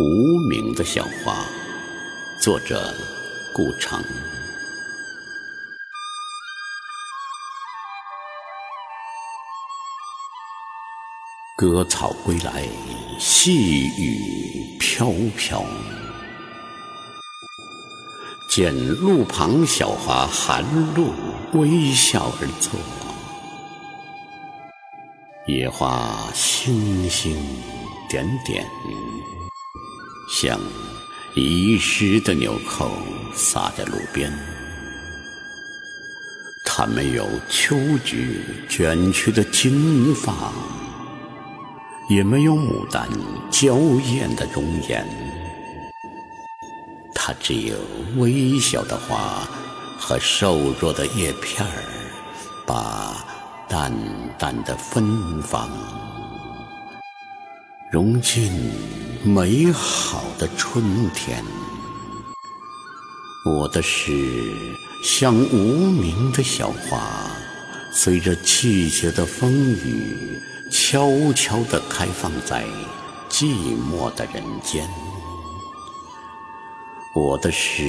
无名的小花，作者顾城。割草归来，细雨飘飘。见路旁小花含露微笑而坐，野花星星点点，像遗失的纽扣撒在路边。它没有秋菊卷曲的金发，也没有牡丹娇艳的容颜。它只有微小的花和瘦弱的叶片儿，把淡淡的芬芳融进美好的春天。我的诗像无名的小花，随着季节的风雨，悄悄地开放在寂寞的人间。我的诗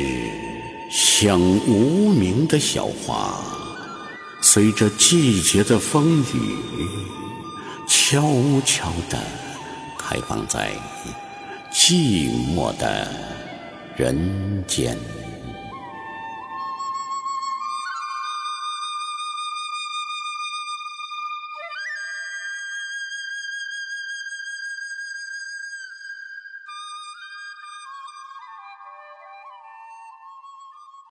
像无名的小花，随着季节的风雨，悄悄地开放在寂寞的人间。